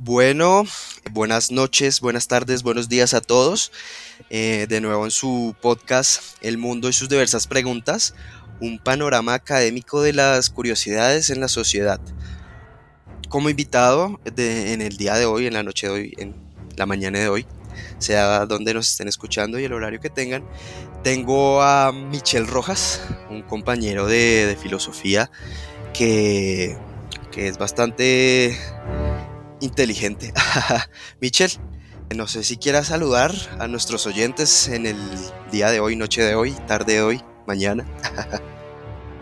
Bueno, buenas noches, buenas tardes, buenos días a todos. Eh, de nuevo en su podcast El mundo y sus diversas preguntas, un panorama académico de las curiosidades en la sociedad. Como invitado en el día de hoy, en la noche de hoy, en la mañana de hoy, sea donde nos estén escuchando y el horario que tengan, tengo a Michel Rojas, un compañero de, filosofía que, que es bastante inteligente. Michelle, no sé si quieras saludar a nuestros oyentes en el día de hoy, noche de hoy, tarde de hoy, mañana.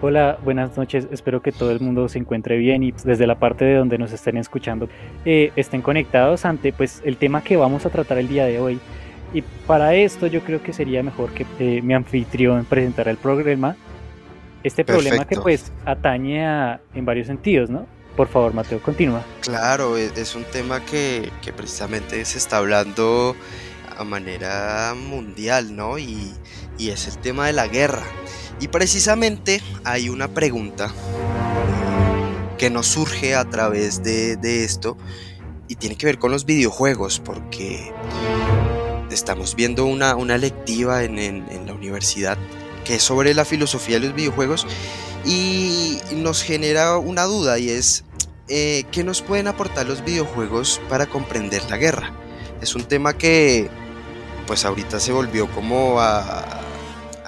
Hola, buenas noches. Espero que todo el mundo se encuentre bien y desde la parte de donde nos estén escuchando eh, estén conectados ante pues el tema que vamos a tratar el día de hoy. Y para esto yo creo que sería mejor que eh, mi anfitrión presentara el problema. Este problema que pues atañe en varios sentidos, ¿no? Por favor, Mateo, continúa. Claro, e, es un tema que, precisamente se está hablando a manera mundial, ¿no? Y, es el tema de la guerra. Y precisamente hay una pregunta que nos surge a través de, esto y tiene que ver con los videojuegos, porque estamos viendo una, una lectiva en, en la universidad que es sobre la filosofía de los videojuegos y nos genera una duda y es eh, ¿qué nos pueden aportar los videojuegos para comprender la guerra? Es un tema que pues ahorita se volvió como a,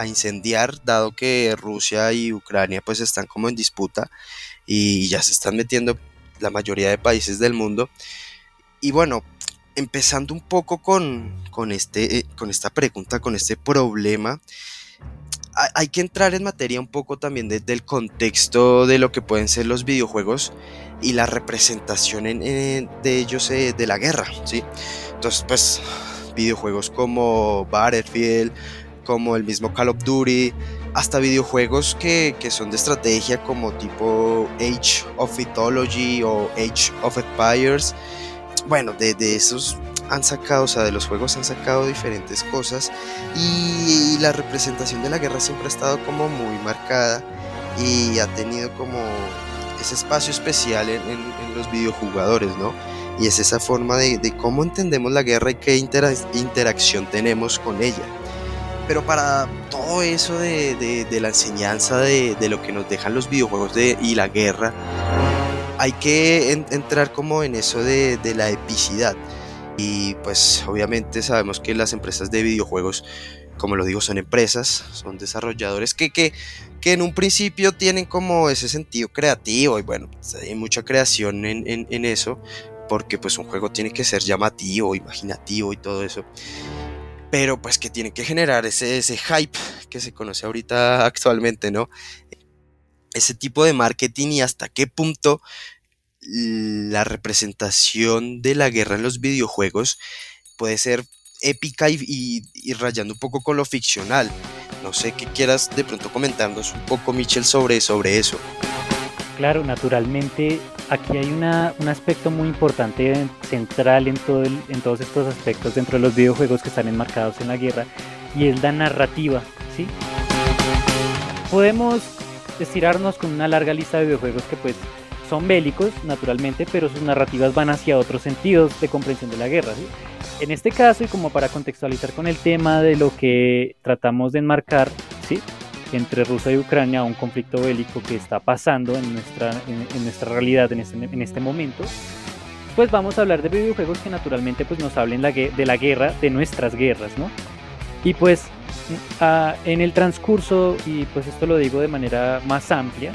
incendiar dado que Rusia y Ucrania pues están como en disputa y ya se están metiendo la mayoría de países del mundo. Y bueno, empezando un poco con, con, este, eh, con esta pregunta, con este problema, hay que entrar en materia un poco también del contexto de lo que pueden ser los videojuegos y la representación de ellos eh, de la guerra, ¿sí? Entonces, pues, videojuegos como Battlefield, como el mismo Call of Duty, hasta videojuegos que, son de estrategia como tipo Age of Mythology o Age of Empires. Bueno, de, de esos han sacado, o sea, de los juegos han sacado diferentes cosas y la representación de la guerra siempre ha estado como muy marcada y ha tenido como ese espacio especial en, los videojugadores, ¿no? Y es esa forma de, cómo entendemos la guerra y qué interacción tenemos con ella. Pero para todo eso de, la enseñanza de, lo que nos dejan los videojuegos y la guerra, hay que entrar como en eso de, la epicidad. Y pues obviamente sabemos que las empresas de videojuegos, como lo digo, son empresas, son desarrolladores que, que, que en un principio tienen como ese sentido creativo y bueno, pues, hay mucha creación en, en, eso, porque pues un juego tiene que ser llamativo, imaginativo y todo eso. Pero pues que tiene que generar ese, ese hype que se conoce ahorita actualmente, ¿no? Ese tipo de marketing y hasta qué punto la representación de la guerra en los videojuegos puede ser épica y, rayando un poco con lo ficcional. No sé qué quieras de pronto comentarnos un poco, Michel, sobre, sobre eso. Claro, naturalmente aquí hay una, un aspecto muy importante, central en, todo en todos estos aspectos dentro de los videojuegos que están enmarcados en la guerra, y es la narrativa, ¿sí? Podemos estirarnos con una larga lista de videojuegos que pues son bélicos, naturalmente, pero sus narrativas van hacia otros sentidos de comprensión de la guerra. En este caso, y como para contextualizar con el tema de lo que tratamos de enmarcar, ¿sí? entre Rusia y Ucrania, un conflicto bélico que está pasando en nuestra, en, nuestra realidad en este, en este momento, pues vamos a hablar de videojuegos que naturalmente pues, nos hablen de la guerra, de nuestras guerras, ¿no? Y pues en el transcurso, y pues esto lo digo de manera más amplia,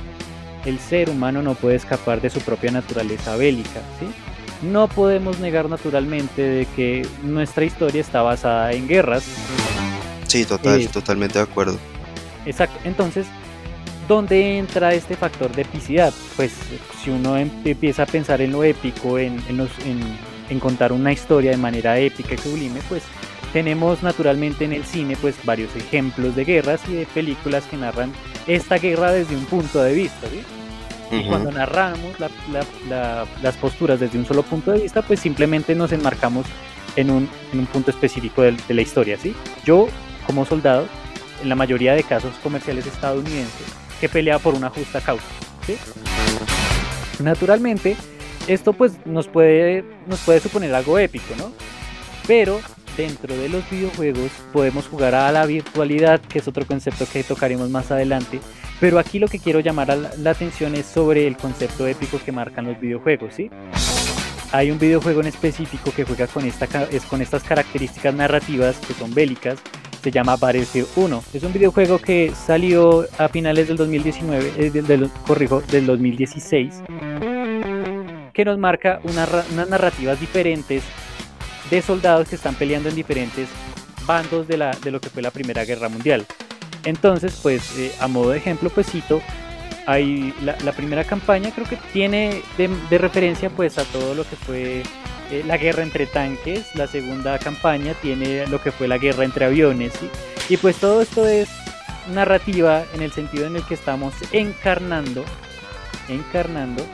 el ser humano no puede escapar de su propia naturaleza bélica, ¿sí? No podemos negar naturalmente de que nuestra historia está basada en guerras. Sí, total, eh, totalmente de acuerdo. Exacto. Entonces, ¿dónde entra este factor de epicidad? Pues si uno em, empieza a pensar en lo épico, en, en contar una historia de manera épica y sublime, pues tenemos naturalmente en el cine pues varios ejemplos de guerras y de películas que narran esta guerra desde un punto de vista. Y cuando narramos las posturas desde un solo punto de vista, pues simplemente nos enmarcamos en un, punto específico de, la historia. ¿sí? Yo, como soldado, en la mayoría de casos comerciales estadounidenses, que pelea por una justa causa. Naturalmente, esto pues nos puede, nos puede suponer algo épico, ¿no? Pero dentro de los videojuegos podemos jugar a la virtualidad, que es otro concepto que tocaremos más adelante. Pero aquí lo que quiero llamar la atención es sobre el concepto épico que marcan los videojuegos, ¿sí? Hay un videojuego en específico que juega con, esta, es con estas características narrativas que son bélicas, se llama Battlefield 1. Es un videojuego que salió a finales del 2019, eh, del, corrijo, del 2016, que nos marca unas narrativas diferentes de soldados que están peleando en diferentes bandos de, la, de lo que fue la Primera Guerra Mundial. Entonces, pues eh, a modo de ejemplo, pues cito, hay la, primera campaña creo que tiene de, referencia pues a todo lo que fue eh, la guerra entre tanques, la segunda campaña tiene lo que fue la guerra entre aviones, y pues todo esto es narrativa en el sentido en el que estamos encarnando, encarnando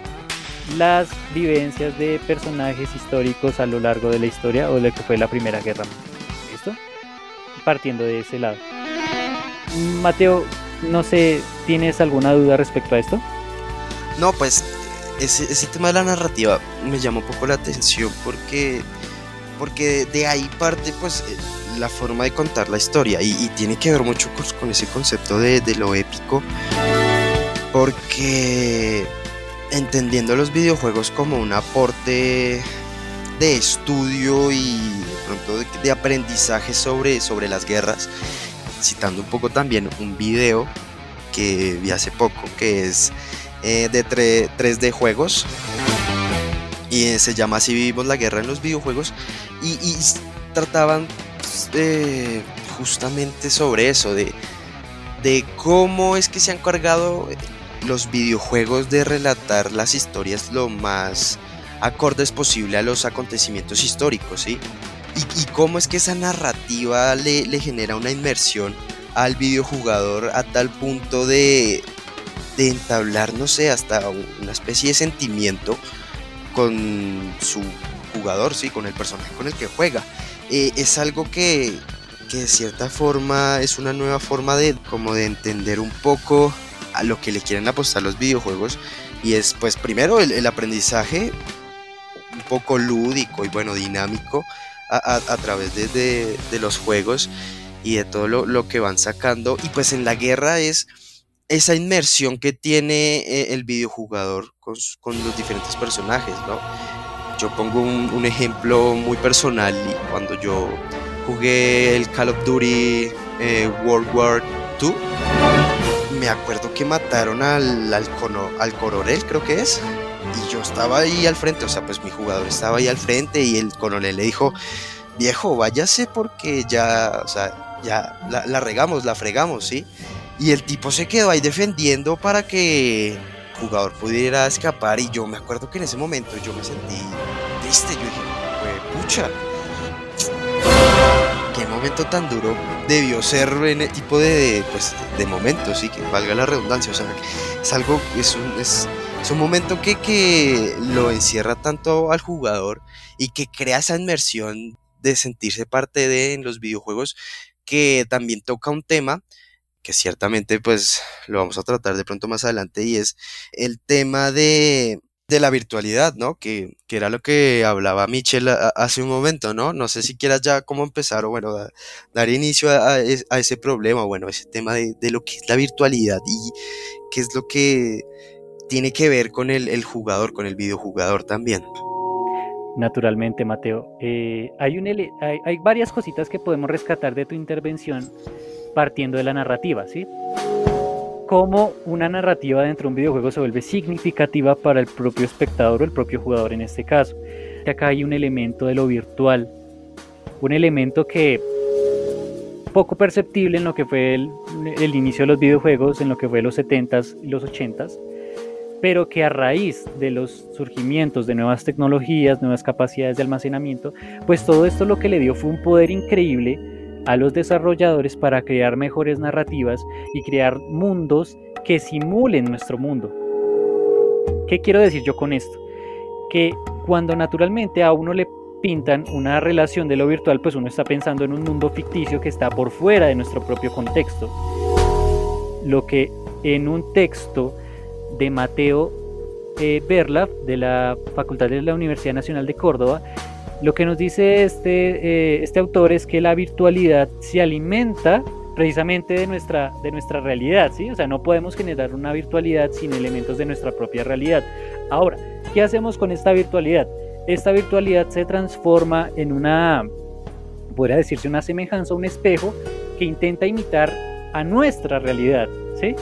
las vivencias de personajes históricos a lo largo de la historia o de lo que fue la Primera Guerra Mundial. ¿Listo? Partiendo de ese lado. Mateo, no sé, ¿tienes alguna duda respecto a esto? No, pues ese, tema de la narrativa me llama un poco la atención porque, porque de ahí parte pues la forma de contar la historia y, tiene que ver mucho con, ese concepto de, de lo épico porque entendiendo los videojuegos como un aporte de estudio y de pronto de, aprendizaje sobre, sobre las guerras, citando un poco también un video que vi hace poco, que es eh, de 3D juegos, y se llama Así vivimos la guerra en los videojuegos, y, trataban pues, justamente sobre eso, de, de cómo es que se han cargado los videojuegos de relatar las historias lo más acordes posible a los acontecimientos históricos, ¿sí? Y, cómo es que esa narrativa le, genera una inmersión al videojugador a tal punto de, de entablar, no sé, hasta una especie de sentimiento con su jugador, sí, con el personaje con el que juega. Eh, es algo que, que de cierta forma es una nueva forma de como de entender un poco lo que le quieren apostar los videojuegos y es pues primero el, aprendizaje un poco lúdico y bueno dinámico a, través de, los juegos y de todo lo, que van sacando y pues en la guerra es esa inmersión que tiene eh, el videojugador con, los diferentes personajes, ¿no? Yo pongo un, ejemplo muy personal cuando yo jugué el Call of Duty eh, World War II me acuerdo que mataron al, al, coronel, creo que es. Y yo estaba ahí al frente, o sea, pues mi jugador estaba ahí al frente y el coronel le dijo, viejo, váyase porque ya, ya la, regamos, la fregamos, ¿sí? Y el tipo se quedó ahí defendiendo para que el jugador pudiera escapar y yo me acuerdo que en ese momento yo me sentí triste, yo dije, pucha, qué momento tan duro debió ser en el tipo de, pues, de momentos, y que valga la redundancia, o sea, es algo, es un, es, un momento que, que lo encierra tanto al jugador y que crea esa inmersión de sentirse parte de en los videojuegos que también toca un tema que ciertamente pues lo vamos a tratar de pronto más adelante y es el tema de de la virtualidad, ¿no? Que, era lo que hablaba Michelle hace un momento, ¿no? No sé si quieras ya cómo empezar o bueno, dar inicio a, ese problema, bueno, ese tema de, lo que es la virtualidad y qué es lo que tiene que ver con el, jugador, con el videojugador también. Naturalmente, Mateo. Eh, hay, un, hay varias cositas que podemos rescatar de tu intervención partiendo de la narrativa, ¿sí? Cómo una narrativa dentro de un videojuego se vuelve significativa para el propio espectador o el propio jugador en este caso. Acá hay un elemento de lo virtual, un elemento que poco perceptible en lo que fue el, inicio de los videojuegos, en lo que fue los 70s y los 80s, pero que a raíz de los surgimientos de nuevas tecnologías, nuevas capacidades de almacenamiento, pues todo esto lo que le dio fue un poder increíble a los desarrolladores para crear mejores narrativas y crear mundos que simulen nuestro mundo. ¿Qué quiero decir yo con esto? Que cuando naturalmente a uno le pintan una relación de lo virtual, pues uno está pensando en un mundo ficticio que está por fuera de nuestro propio contexto. Lo que en un texto de Mateo eh, de la Facultad de la Universidad Nacional de Córdoba, lo que nos dice este, eh, este autor es que la virtualidad se alimenta precisamente de nuestra, de nuestra realidad, ¿sí? O sea, no podemos generar una virtualidad sin elementos de nuestra propia realidad. Ahora, ¿qué hacemos con esta virtualidad? Esta virtualidad se transforma en una, podría decirse, una semejanza, un espejo que intenta imitar a nuestra realidad, ¿sí?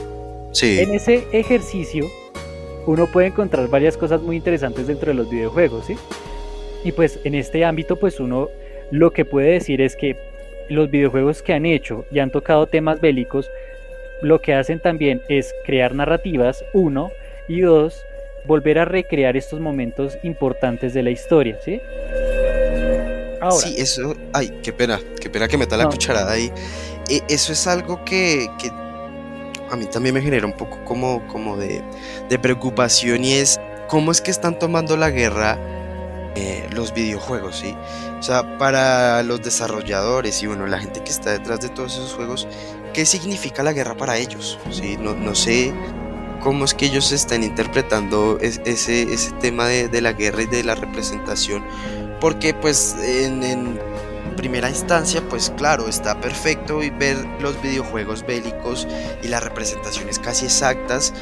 Sí. En ese ejercicio uno puede encontrar varias cosas muy interesantes dentro de los videojuegos, ¿sí? Y pues en este ámbito, pues uno lo que puede decir es que los videojuegos que han hecho y han tocado temas bélicos, lo que hacen también es crear narrativas, uno, y dos, volver a recrear estos momentos importantes de la historia, ¿sí? Ahora, sí, eso, ay, qué pena, qué pena que meta la cucharada ahí. E, eso es algo que, que, a mí también me genera un poco como, como de, de preocupación y es cómo es que están tomando la guerra eh, los videojuegos, ¿sí? O sea, para los desarrolladores y bueno, la gente que está detrás de todos esos juegos, ¿qué significa la guerra para ellos? ¿Sí? No, no sé cómo es que ellos están interpretando ese, ese tema de, de, la guerra y de la representación, porque pues en, en primera instancia, pues claro, está perfecto y ver los videojuegos bélicos y las representaciones casi exactas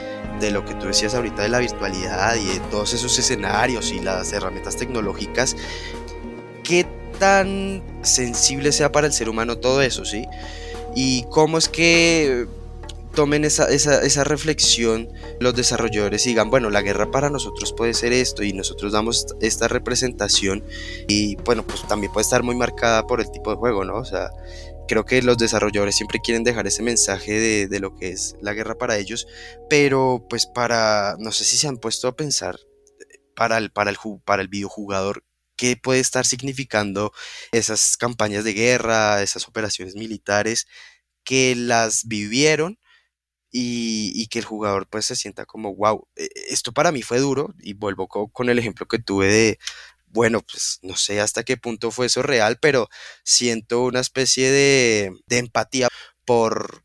de lo que tú decías ahorita de la virtualidad y de todos esos escenarios y las herramientas tecnológicas, qué tan sensible sea para el ser humano todo eso, ¿sí? Y cómo es que tomen esa, esa, esa, reflexión los desarrolladores y digan, bueno, la guerra para nosotros puede ser esto y nosotros damos esta representación y bueno, pues también puede estar muy marcada por el tipo de juego, ¿no? O sea, creo que los desarrolladores siempre quieren dejar ese mensaje de, lo que es la guerra para ellos, pero pues para, no sé si se han puesto a pensar para el, para el, para el videojugador qué puede estar significando esas campañas de guerra, esas operaciones militares que las vivieron y, que el jugador pues se sienta como, wow, e, esto para mí fue duro y vuelvo con el ejemplo que tuve de, bueno, pues no sé hasta qué punto fue eso real, pero siento una especie de, empatía por,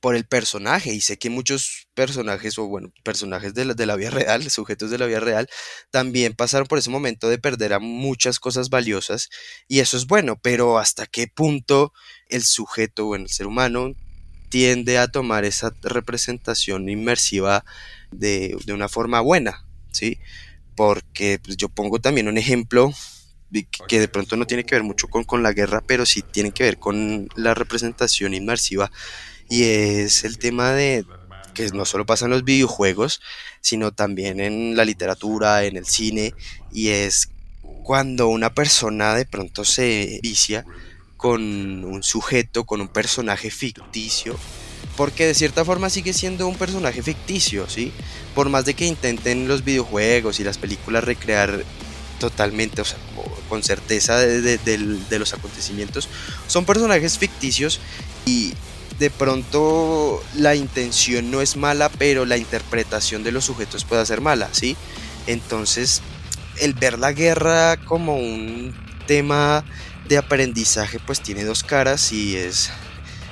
por el personaje y sé que muchos personajes o bueno, personajes de la, de vida real, sujetos de la vida real, también pasaron por ese momento de perder a muchas cosas valiosas y eso es bueno, pero hasta qué punto el sujeto, bueno, el ser humano tiende a tomar esa representación inmersiva de, de una forma buena, ¿sí? Porque pues, yo pongo también un ejemplo que de pronto no tiene que ver mucho con, con la guerra, pero sí tiene que ver con la representación inmersiva. Y es el tema de que no solo pasa en los videojuegos, sino también en la literatura, en el cine, y es cuando una persona de pronto se vicia con un sujeto, con un personaje ficticio, porque de cierta forma sigue siendo un personaje ficticio, ¿sí? Por más de que intenten los videojuegos y las películas recrear totalmente, o sea, con certeza de, los acontecimientos, son personajes ficticios y de pronto la intención no es mala, pero la interpretación de los sujetos puede ser mala, ¿sí? Entonces, el ver la guerra como un tema de aprendizaje, pues tiene dos caras y es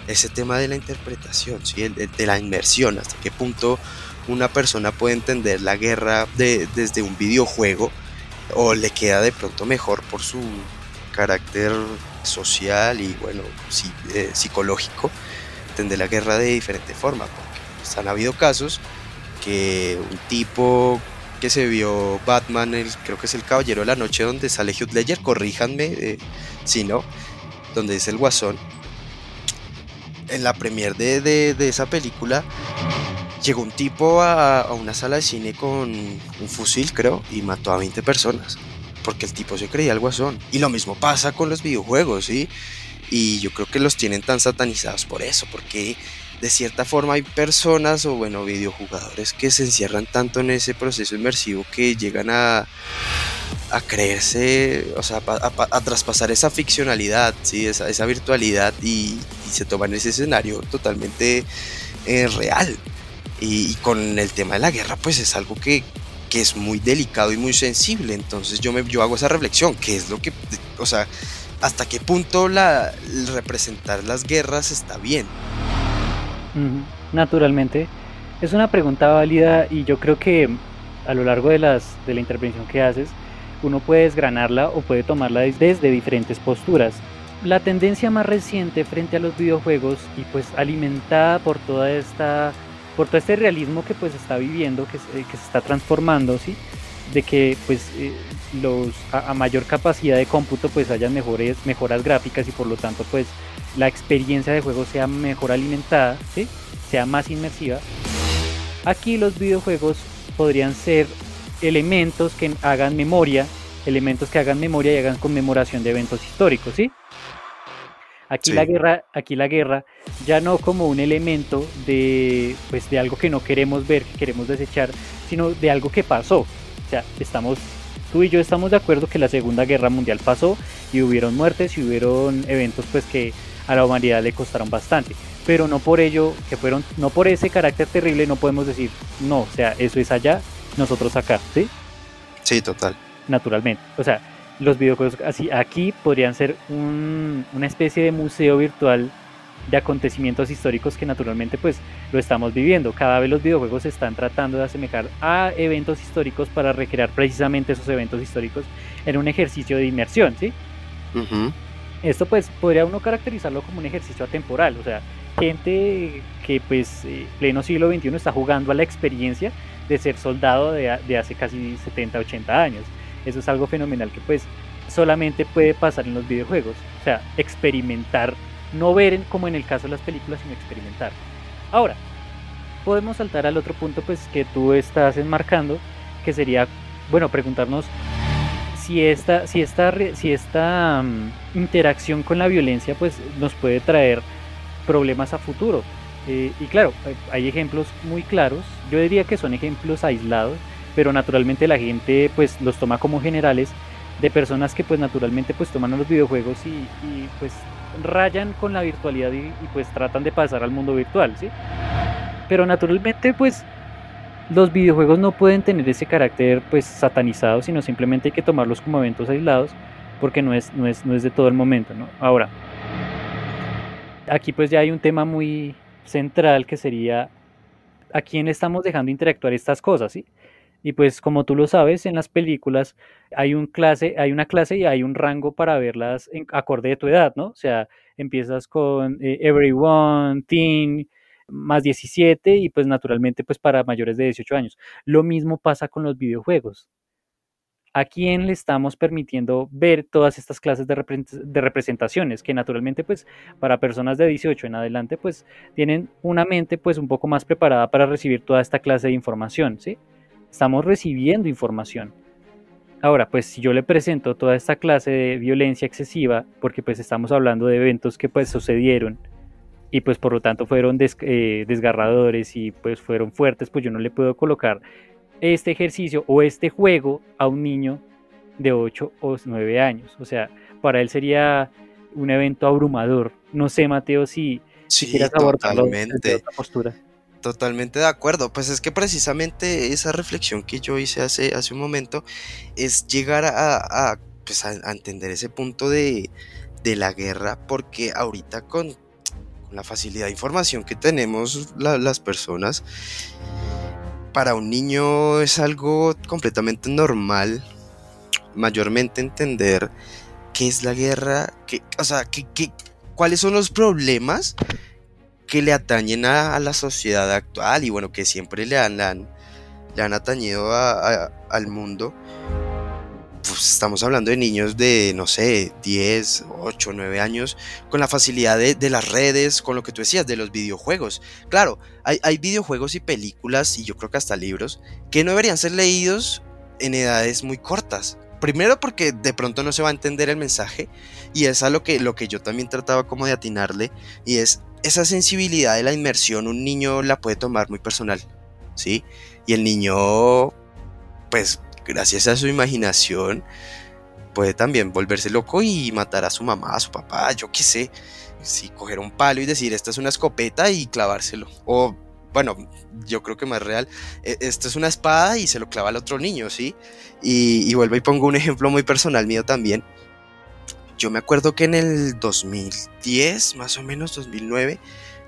ese tema de la interpretación, ¿sí? de, la inmersión, hasta qué punto una persona puede entender la guerra desde un videojuego o le queda de pronto mejor por su carácter social y bueno, eh, psicológico, entender la guerra de diferente forma, porque pues, han habido casos que un tipo que se vio Batman, el, creo que es el Caballero de la Noche, donde sale Hugh Ledger, corríjanme eh, si no, donde es el Guasón, en la premiere de, esa película, llegó un tipo a, una sala de cine con un fusil, creo, y mató a 20 personas. Porque el tipo se creía el guasón. Y lo mismo pasa con los videojuegos, ¿sí? Y yo creo que los tienen tan satanizados por eso, porque de cierta forma hay personas o bueno, videojugadores que se encierran tanto en ese proceso inmersivo que llegan a, a creerse, o sea, a, traspasar esa ficcionalidad, ¿sí? esa, virtualidad y, se toman ese escenario totalmente eh, real. Y, con el tema de la guerra, pues es algo que, que, es muy delicado y muy sensible. Entonces yo, me, yo hago esa reflexión, que es lo que, o sea, hasta qué punto la, representar las guerras está bien. Naturalmente. Es una pregunta válida y yo creo que a lo largo de, las, de la intervención que haces, uno puede desgranarla o puede tomarla desde diferentes posturas. La tendencia más reciente frente a los videojuegos y pues alimentada por toda esta por todo este realismo que pues está viviendo, que, se está transformando, ¿sí? de que pues eh, los a, mayor capacidad de cómputo pues hayan mejores mejoras gráficas y por lo tanto pues la experiencia de juego sea mejor alimentada, ¿sí? sea más inmersiva. Aquí los videojuegos podrían ser elementos que hagan memoria, elementos que hagan memoria y hagan conmemoración de eventos históricos, ¿sí? Aquí la guerra, aquí la guerra ya no como un elemento de pues de algo que no queremos ver, que queremos desechar, sino de algo que pasó. O sea, estamos tú y yo estamos de acuerdo que la Segunda Guerra Mundial pasó y hubieron muertes y hubieron eventos pues que a la humanidad le costaron bastante, pero no por ello que fueron no por ese carácter terrible no podemos decir, no, o sea, eso es allá, nosotros acá, ¿sí? Sí, total. Naturalmente. O sea, los videojuegos así aquí podrían ser una especie de museo virtual de acontecimientos históricos que naturalmente pues lo estamos viviendo. Cada vez los videojuegos se están tratando de asemejar a eventos históricos para recrear precisamente esos eventos históricos en un ejercicio de inmersión, ¿sí? Esto pues podría uno caracterizarlo como un ejercicio atemporal, o sea, gente que pues eh, pleno siglo XXI está jugando a la experiencia de ser soldado de, de hace casi 70, 80 años. Eso es algo fenomenal que pues solamente puede pasar en los videojuegos. O sea, experimentar, no ver como en el caso de las películas, sino experimentar. Ahora, podemos saltar al otro punto pues que tú estás enmarcando, que sería, bueno, preguntarnos si esta, si esta, si esta mm, interacción con la violencia pues nos puede traer problemas a futuro. Eh, y claro, hay ejemplos muy claros, yo diría que son ejemplos aislados, pero naturalmente la gente pues los toma como generales de personas que pues naturalmente pues toman los videojuegos y, pues rayan con la virtualidad y, pues tratan de pasar al mundo virtual, ¿sí? Pero naturalmente pues los videojuegos no pueden tener ese carácter pues satanizado, sino simplemente hay que tomarlos como eventos aislados porque no es, no es, no es de todo el momento, ¿no? Ahora, aquí pues ya hay un tema muy central que sería a quién estamos dejando interactuar estas cosas, ¿sí? Y pues como tú lo sabes, en las películas hay, un clase, hay una clase y hay un rango para verlas en acorde de tu edad, ¿no? O sea, empiezas con eh, Everyone, Teen, más 17 y pues naturalmente pues para mayores de 18 años. Lo mismo pasa con los videojuegos. ¿A quién le estamos permitiendo ver todas estas clases de, representaciones? Que naturalmente, pues, para personas de 18 en adelante, pues, tienen una mente, pues, un poco más preparada para recibir toda esta clase de información, ¿sí? estamos recibiendo información. Ahora, pues si yo le presento toda esta clase de violencia excesiva, porque pues estamos hablando de eventos que pues sucedieron y pues por lo tanto fueron eh, desgarradores y pues fueron fuertes, pues yo no le puedo colocar este ejercicio o este juego a un niño de 8 o 9 años. O sea, para él sería un evento abrumador. No sé, Mateo, si, si quieres abordarlo desde otra postura. Totalmente de acuerdo. Pues es que precisamente esa reflexión que yo hice hace, hace un momento es llegar a, pues entender ese punto de, la guerra, porque ahorita con, la facilidad de información que tenemos las personas, para un niño es algo completamente normal, mayormente entender qué es la guerra, qué, o sea, qué, cuáles son los problemas que le atañen a, la sociedad actual y bueno, que siempre le han, le han, atañido al mundo. Pues estamos hablando de niños de, no sé, 10, 8, 9 años, con la facilidad de, las redes, con lo que tú decías, de los videojuegos. Claro, hay, hay videojuegos y películas, y yo creo que hasta libros, que no deberían ser leídos en edades muy cortas. Primero porque de pronto no se va a entender el mensaje y es a lo que, lo que yo también trataba como de atinarle y es esa sensibilidad de la inmersión un niño la puede tomar muy personal, ¿sí? Y el niño, pues gracias a su imaginación, puede también volverse loco y matar a su mamá, a su papá, yo qué sé. Sí, coger un palo y decir, esta es una escopeta y clavárselo. O, bueno, yo creo que más real, e, esta es una espada y se lo clava al otro niño, ¿sí? Y, vuelvo y pongo un ejemplo muy personal mío también. Yo me acuerdo que en el 2010, más o menos 2009,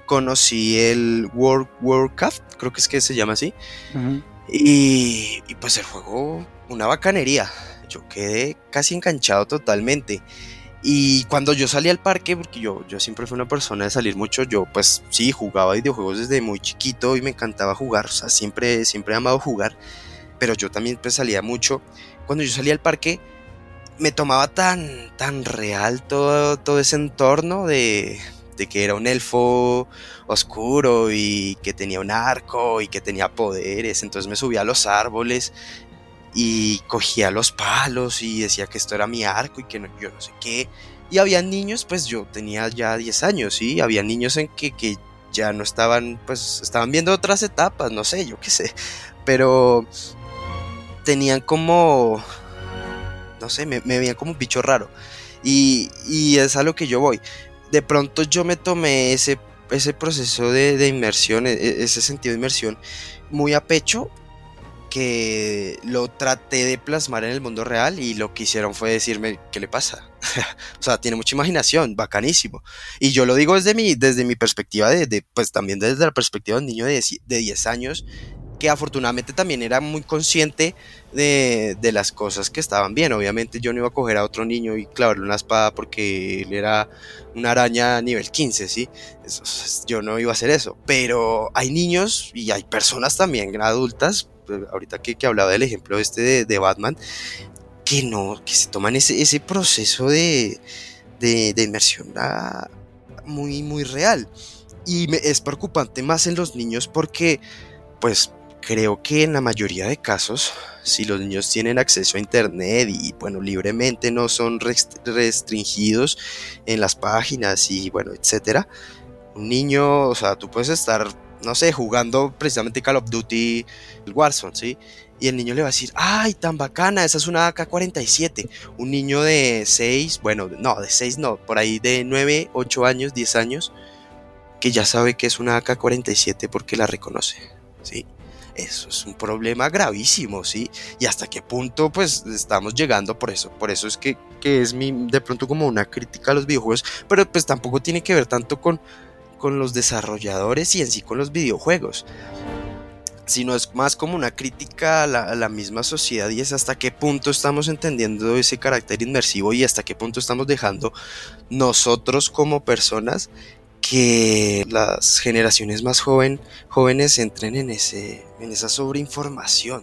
conocí el World, Cup, creo que es que se llama así. Y, y pues el juego, una bacanería. Yo quedé casi enganchado totalmente. Y cuando yo salí al parque, porque yo, yo siempre fui una persona de salir mucho, yo pues sí, jugaba videojuegos desde muy chiquito y me encantaba jugar, o sea, siempre, siempre he amado jugar, pero yo también pues salía mucho. Cuando yo salía al parque, me tomaba tan, tan real todo, todo ese entorno de, de que era un elfo oscuro y que tenía un arco y que tenía poderes, entonces me subía a los árboles y cogía los palos y decía que esto era mi arco y que no, yo no sé qué. Y había niños, pues yo tenía ya 10 años, ¿sí? Había niños en que, que ya no estaban, pues estaban viendo otras etapas, no sé, yo qué sé. Pero tenían como, no sé, me, me veían como un bicho raro. Y, y, es a lo que yo voy. De pronto yo me tomé ese, ese proceso de, de inmersión, e, e, ese sentido de inmersión muy a pecho que lo traté de plasmar en el mundo real y lo que hicieron fue decirme, ¿qué le pasa? o sea, tiene mucha imaginación, bacanísimo. Y yo lo digo desde mi, desde mi perspectiva, de, pues también desde la perspectiva de un niño de, de 10 años, que afortunadamente también era muy consciente de, de, las cosas que estaban bien. Obviamente yo no iba a coger a otro niño y clavarle una espada porque él era una araña nivel 15, ¿sí? Yo no iba a hacer eso. Pero hay niños y hay personas también adultas ahorita que, que hablaba del ejemplo este de, Batman, que no, que se toman ese, ese proceso de, de, inmersión a, muy, muy real. Y es preocupante más en los niños porque, pues, creo que en la mayoría de casos, si los niños tienen acceso a internet y, bueno, libremente no son restringidos en las páginas y, bueno, etcétera, un niño, o sea, tú puedes estar no sé, jugando precisamente Call of Duty Warzone, ¿sí? Y el niño le va a decir, ay, tan bacana, esa es una AK-47. Un niño de 6, bueno, no, de 6 no, por ahí de 9, 8 años, 10 años, que ya sabe que es una AK-47 porque la reconoce, ¿sí? Eso es un problema gravísimo, ¿sí? Y hasta qué punto, pues, estamos llegando por eso. Por eso es que, que es mi, de pronto como una crítica a los videojuegos, pero pues tampoco tiene que ver tanto con con los desarrolladores y en sí con los videojuegos, sino es más como una crítica a la, a la, misma sociedad y es hasta qué punto estamos entendiendo ese carácter inmersivo y hasta qué punto estamos dejando nosotros como personas que las generaciones más joven, jóvenes entren en, ese, en esa sobreinformación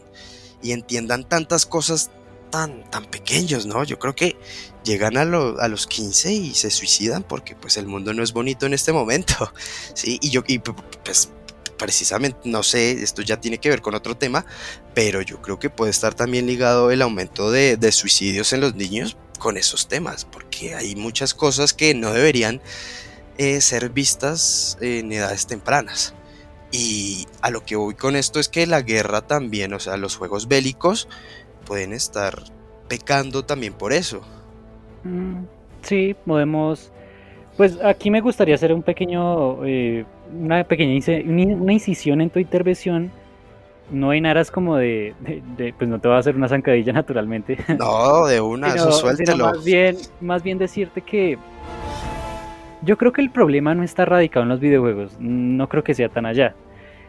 y entiendan tantas cosas tan, tan pequeños, ¿no? Yo creo que llegan a, lo, a, los 15 y se suicidan porque pues el mundo no es bonito en este momento, ¿sí? Y yo, y pues precisamente, no sé, esto ya tiene que ver con otro tema, pero yo creo que puede estar también ligado el aumento de, de suicidios en los niños con esos temas, porque hay muchas cosas que no deberían eh, ser vistas en edades tempranas. Y a lo que voy con esto es que la guerra también, o sea, los juegos bélicos pueden estar pecando también por eso. Mm, sí, podemos. Pues aquí me gustaría hacer un pequeño, eh, una pequeña una incisión en tu intervención. No en aras como de, de, de, pues no te va a hacer una zancadilla naturalmente. No, de una, sino, eso suéltelo. Más bien, más bien decirte que yo creo que el problema no está radicado en los videojuegos. No creo que sea tan allá.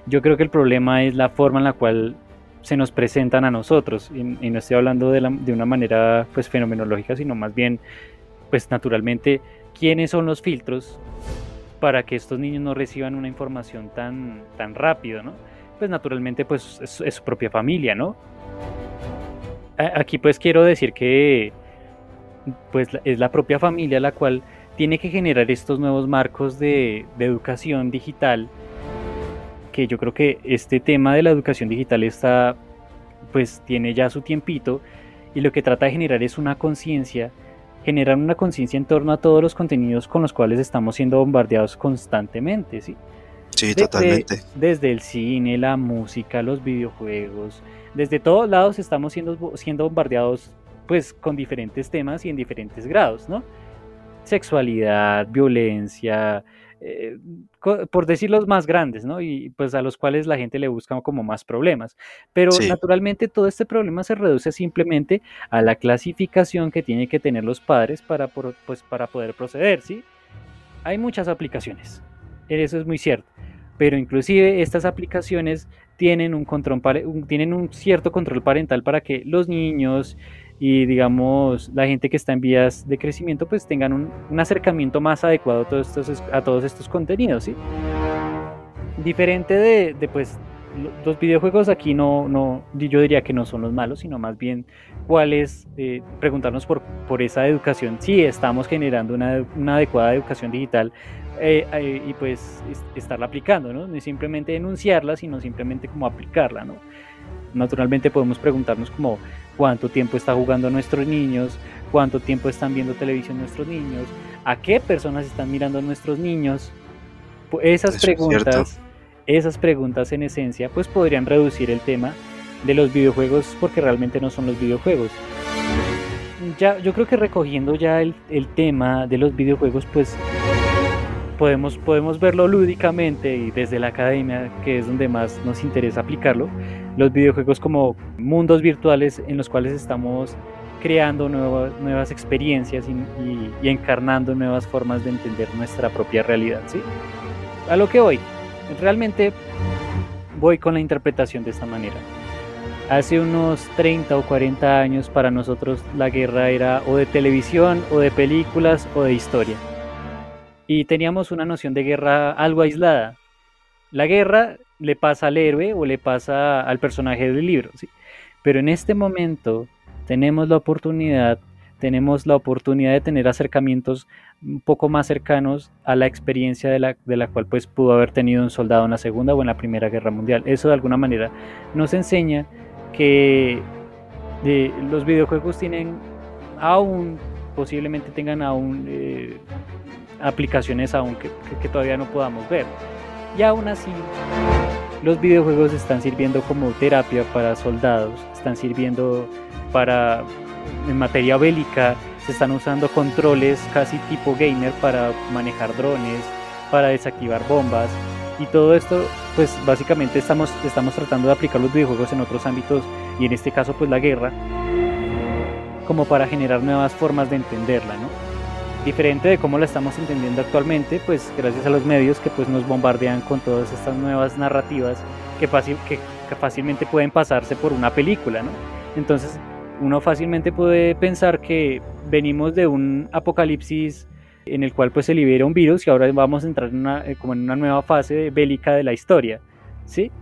Yo creo que el problema es la forma en la cual se nos presentan a nosotros. Y, y no estoy hablando de, la, de, una manera pues fenomenológica, sino más bien, pues naturalmente, quiénes son los filtros para que estos niños no reciban una información tan, tan rápido, ¿no? Pues naturalmente, pues es, es su propia familia, ¿no? Aquí pues quiero decir que pues es la propia familia la cual tiene que generar estos nuevos marcos de, de educación digital que yo creo que este tema de la educación digital está, pues tiene ya su tiempito y lo que trata de generar es una conciencia, generar una conciencia en torno a todos los contenidos con los cuales estamos siendo bombardeados constantemente, ¿sí? Sí, desde, totalmente. Desde el cine, la música, los videojuegos, desde todos lados estamos siendo, siendo bombardeados pues con diferentes temas y en diferentes grados, ¿no? Sexualidad, violencia, eh, por decir los más grandes, ¿no? Y pues a los cuales la gente le busca como más problemas. Pero sí. naturalmente todo este problema se reduce simplemente a la clasificación que tienen que tener los padres para, pues, para poder proceder, ¿sí? Hay muchas aplicaciones, eso es muy cierto, pero inclusive estas aplicaciones tienen un, control, tienen un cierto control parental para que los niños y digamos la gente que está en vías de crecimiento pues tengan un, acercamiento más adecuado a todos estos, a todos estos contenidos, ¿sí? Diferente de, de pues los videojuegos aquí no, no, yo diría que no son los malos, sino más bien cuáles, eh, preguntarnos por, por esa educación, si estamos generando una, una adecuada educación digital eh, eh, y pues estarla aplicando, ¿no? No simplemente denunciarla, sino simplemente como aplicarla, ¿no? Naturalmente podemos preguntarnos como cuánto tiempo está jugando nuestros niños, cuánto tiempo están viendo televisión nuestros niños, a qué personas están mirando nuestros niños. Esas preguntas, esas preguntas en esencia, pues podrían reducir el tema de los videojuegos porque realmente no son los videojuegos. Ya, yo creo que recogiendo ya el, el tema de los videojuegos, pues podemos, podemos verlo lúdicamente y desde la academia, que es donde más nos interesa aplicarlo, los videojuegos como mundos virtuales en los cuales estamos creando nuevas, experiencias y, encarnando nuevas formas de entender nuestra propia realidad. ¿sí? A lo que voy, realmente voy con la interpretación de esta manera. Hace unos 30 o 40 años para nosotros la guerra era o de televisión o de películas o de historia y teníamos una noción de guerra algo aislada. La guerra le pasa al héroe o le pasa al personaje del libro, ¿sí? pero en este momento tenemos la oportunidad, tenemos la oportunidad de tener acercamientos un poco más cercanos a la experiencia de la, de la cual pues pudo haber tenido un soldado en la Segunda o en la Primera Guerra Mundial. Eso de alguna manera nos enseña que los videojuegos tienen aún, posiblemente tengan aún eh, aplicaciones aún que, todavía no podamos ver. Y aún así, los videojuegos están sirviendo como terapia para soldados, están sirviendo para en materia bélica, se están usando controles casi tipo gamer para manejar drones, para desactivar bombas y todo esto pues básicamente estamos, estamos tratando de aplicar los videojuegos en otros ámbitos y en este caso pues la guerra como para generar nuevas formas de entenderla, ¿no? Diferente de cómo la estamos entendiendo actualmente, pues gracias a los medios que pues nos bombardean con todas estas nuevas narrativas que, fácil, que, fácilmente pueden pasarse por una película, ¿no? Entonces uno fácilmente puede pensar que venimos de un apocalipsis en el cual pues se libera un virus y ahora vamos a entrar en una, eh, como en una nueva fase bélica de la historia, ¿sí?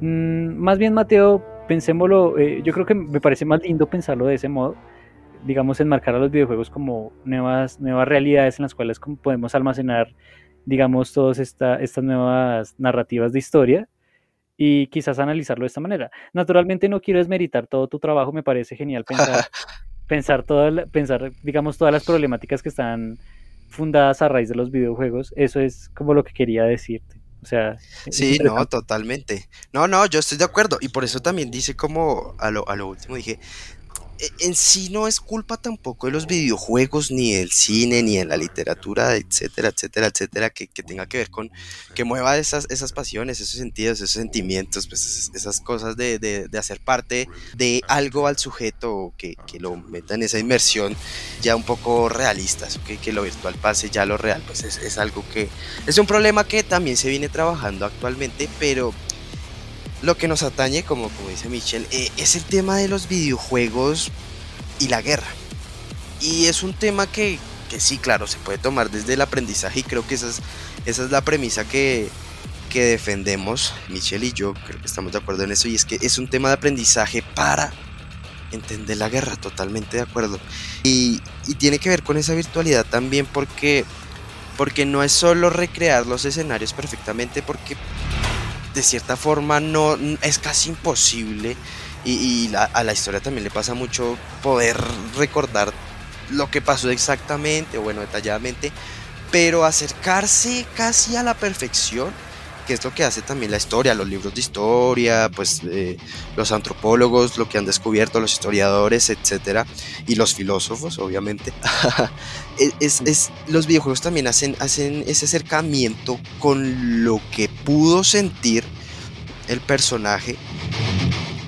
Mm, más bien Mateo, pensémoslo, eh, yo creo que me parece más lindo pensarlo de ese modo, digamos, enmarcar a los videojuegos como nuevas, nuevas realidades en las cuales podemos almacenar, digamos, todas esta, estas nuevas narrativas de historia y quizás analizarlo de esta manera. Naturalmente no quiero desmeritar todo tu trabajo, me parece genial pensar, pensar, toda pensar, digamos, todas las problemáticas que están fundadas a raíz de los videojuegos. Eso es como lo que quería decirte. O sea, sí, no, totalmente. No, no, yo estoy de acuerdo. Y por eso también dice como a lo, a lo último, dije, en sí no es culpa tampoco de los videojuegos, ni del cine, ni de la literatura, etcétera, etcétera, etcétera, que, tenga que ver con que mueva esas, esas pasiones, esos sentidos, esos sentimientos, pues esas, cosas de, hacer parte de algo al sujeto que, que, lo meta en esa inmersión ya un poco realistas, que, que lo virtual pase ya a lo real, pues es, es algo que es un problema que también se viene trabajando actualmente, pero lo que nos atañe, como, como dice Michel, eh, es el tema de los videojuegos y la guerra. Y es un tema que, sí, claro, se puede tomar desde el aprendizaje y creo que esa es, esa es la premisa que, que defendemos, Michel y yo, creo que estamos de acuerdo en eso, y es que es un tema de aprendizaje para entender la guerra, totalmente de acuerdo. Y, y tiene que ver con esa virtualidad también porque, porque no es solo recrear los escenarios perfectamente, porque de cierta forma no es casi imposible y, a la historia también le pasa mucho poder recordar lo que pasó exactamente o bueno detalladamente pero acercarse casi a la perfección que es lo que hace también la historia, los libros de historia, pues eh, los antropólogos, lo que han descubierto, los historiadores, etcétera, y los filósofos, obviamente. es, los videojuegos también hacen, ese acercamiento con lo que pudo sentir el personaje,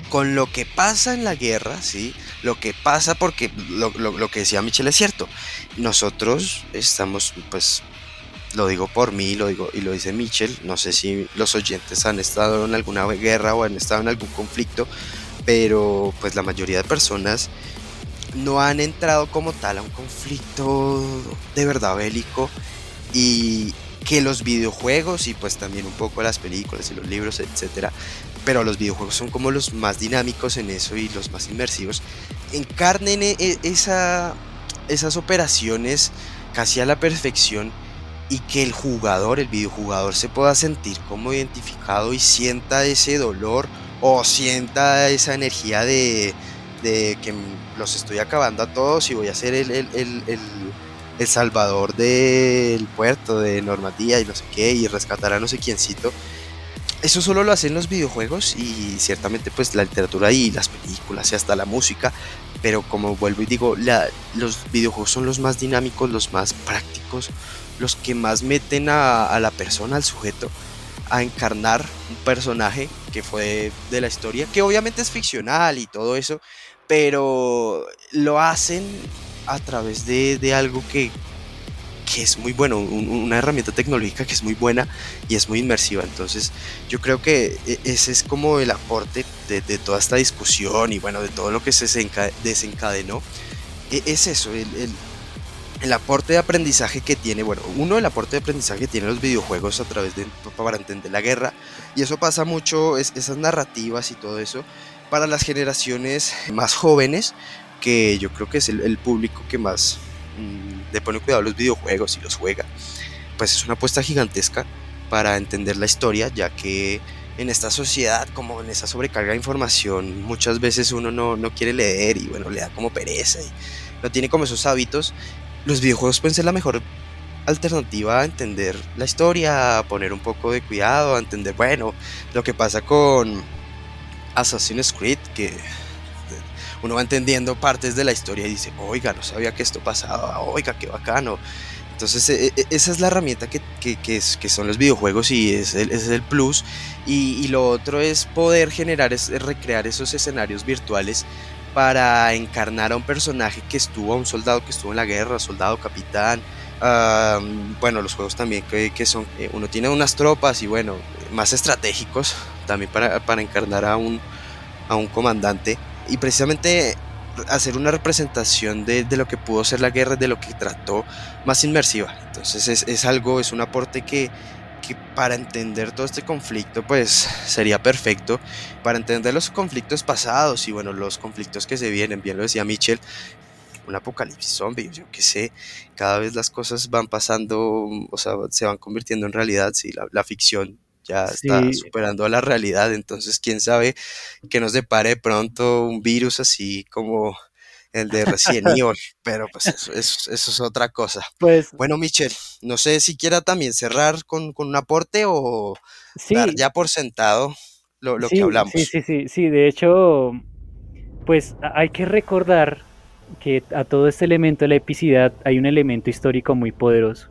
con lo que pasa en la guerra, ¿sí? Lo que pasa porque lo, lo que decía Michelle es cierto. Nosotros estamos, pues, lo digo por mí lo digo, y lo dice Mitchell, no sé si los oyentes han estado en alguna guerra o han estado en algún conflicto, pero pues la mayoría de personas no han entrado como tal a un conflicto de verdad bélico y que los videojuegos y pues también un poco las películas y los libros, etcétera, pero los videojuegos son como los más dinámicos en eso y los más inmersivos, encarnen e, e, esa, esas operaciones casi a la perfección y que el jugador, el videojugador se pueda sentir como identificado y sienta ese dolor o sienta esa energía de, que los estoy acabando a todos y voy a ser el, el, salvador del puerto de Normandía y no sé qué y rescatar a no sé quiéncito. Eso solo lo hacen los videojuegos y ciertamente pues la literatura y las películas y hasta la música, pero como vuelvo y digo, la, los videojuegos son los más dinámicos, los más prácticos, los que más meten a, a la persona, al sujeto, a encarnar un personaje que fue de la historia, que obviamente es ficcional y todo eso, pero lo hacen a través de, algo que, es muy bueno, una herramienta tecnológica que es muy buena y es muy inmersiva. Entonces yo creo que e, ese es como el aporte de, toda esta discusión y bueno, de todo lo que se desencadenó. E, es eso, el, aporte de aprendizaje que tiene, bueno, uno el aporte de aprendizaje que tienen los videojuegos a través de, para entender la guerra, y eso pasa mucho, esas narrativas y todo eso, para las generaciones más jóvenes, que yo creo que es el, público que más mm, le pone cuidado a los videojuegos y los juega, pues es una apuesta gigantesca para entender la historia, ya que en esta sociedad, como en esa sobrecarga de información, muchas veces uno no, no quiere leer y bueno, le da como pereza y no tiene como esos hábitos. Los videojuegos pueden ser la mejor alternativa a entender la historia, a poner un poco de cuidado, a entender, bueno, lo que pasa con Assassin's Creed, que uno va entendiendo partes de la historia y dice, oiga, no sabía que esto pasaba, oiga, qué bacano. Entonces e, e, esa es la herramienta que, es, que son los videojuegos y es el, es el plus. Y, lo otro es poder generar, es recrear esos escenarios virtuales para encarnar a un personaje que estuvo, a un soldado que estuvo en la guerra, soldado, capitán. bueno, los juegos también que, que son, eh, uno tiene unas tropas y bueno, más estratégicos también para, para encarnar a un, a un comandante y precisamente hacer una representación de, de, lo que pudo ser la guerra, de lo que trató más inmersiva. Entonces es, es algo, es un aporte que, que, para entender todo este conflicto pues sería perfecto, para entender los conflictos pasados y bueno, los conflictos que se vienen, bien lo decía Mitchell, un apocalipsis zombie, yo qué sé, cada vez las cosas van pasando, o sea, se van convirtiendo en realidad, si la, la ficción ya está superando a la realidad, entonces quién sabe que nos depare pronto un virus así como el de Resident Evil, pero pues eso, es otra cosa. Pues, bueno, Michelle, no sé si quiera también cerrar con, un aporte o dar ya por sentado lo, que hablamos. Sí, sí, sí, sí, de hecho, pues hay que recordar que a todo este elemento de la epicidad hay un elemento histórico muy poderoso.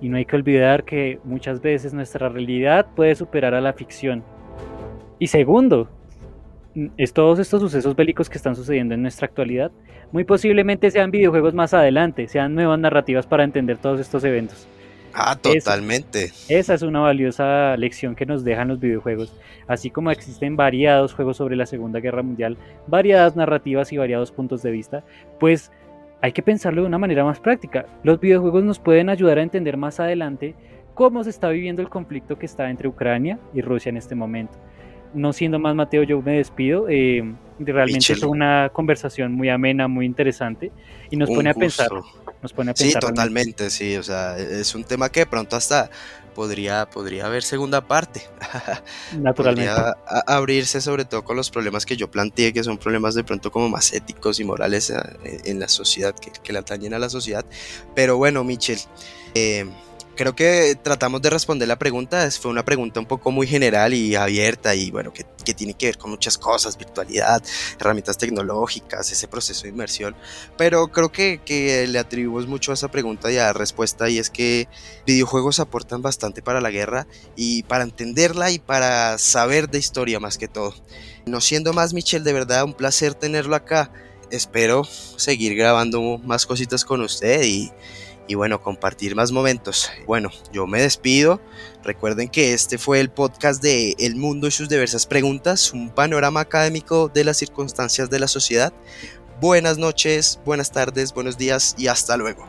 Y no hay que olvidar que muchas veces nuestra realidad puede superar a la ficción. Y segundo, es todos estos sucesos bélicos que están sucediendo en nuestra actualidad, muy posiblemente sean videojuegos más adelante, sean nuevas narrativas para entender todos estos eventos. Ah, totalmente. esa es una valiosa lección que nos dejan los videojuegos. Así como existen variados juegos sobre la Segunda Guerra Mundial, variadas narrativas y variados puntos de vista, pues hay que pensarlo de una manera más práctica. Los videojuegos nos pueden ayudar a entender más adelante cómo se está viviendo el conflicto que está entre Ucrania y Rusia en este momento. No siendo más Mateo, yo me despido. Eh, realmente es una conversación muy amena, muy interesante y nos pone a pensar. Nos pone a pensar. Sí, totalmente, sí. O sea, es un tema que de pronto hasta podría, podría haber segunda parte. Naturalmente. Podría abrirse sobre todo con los problemas que yo planteé, que son problemas de pronto como más éticos y morales eh, en la sociedad, que, que le atañen a la sociedad. Pero bueno, Michel, eh, creo que tratamos de responder la pregunta. Fue una pregunta un poco muy general y abierta y bueno, que, tiene que ver con muchas cosas, virtualidad, herramientas tecnológicas, ese proceso de inmersión. Pero creo que, que le atribuimos mucho a esa pregunta y a la respuesta y es que videojuegos aportan bastante para la guerra y para entenderla y para saber de historia más que todo. No siendo más, Michelle, de verdad un placer tenerlo acá. Espero seguir grabando más cositas con usted y y bueno, compartir más momentos. Bueno, yo me despido. Recuerden que este fue el podcast de El Mundo y sus diversas preguntas, un panorama académico de las circunstancias de la sociedad. Buenas noches, buenas tardes, buenos días y hasta luego.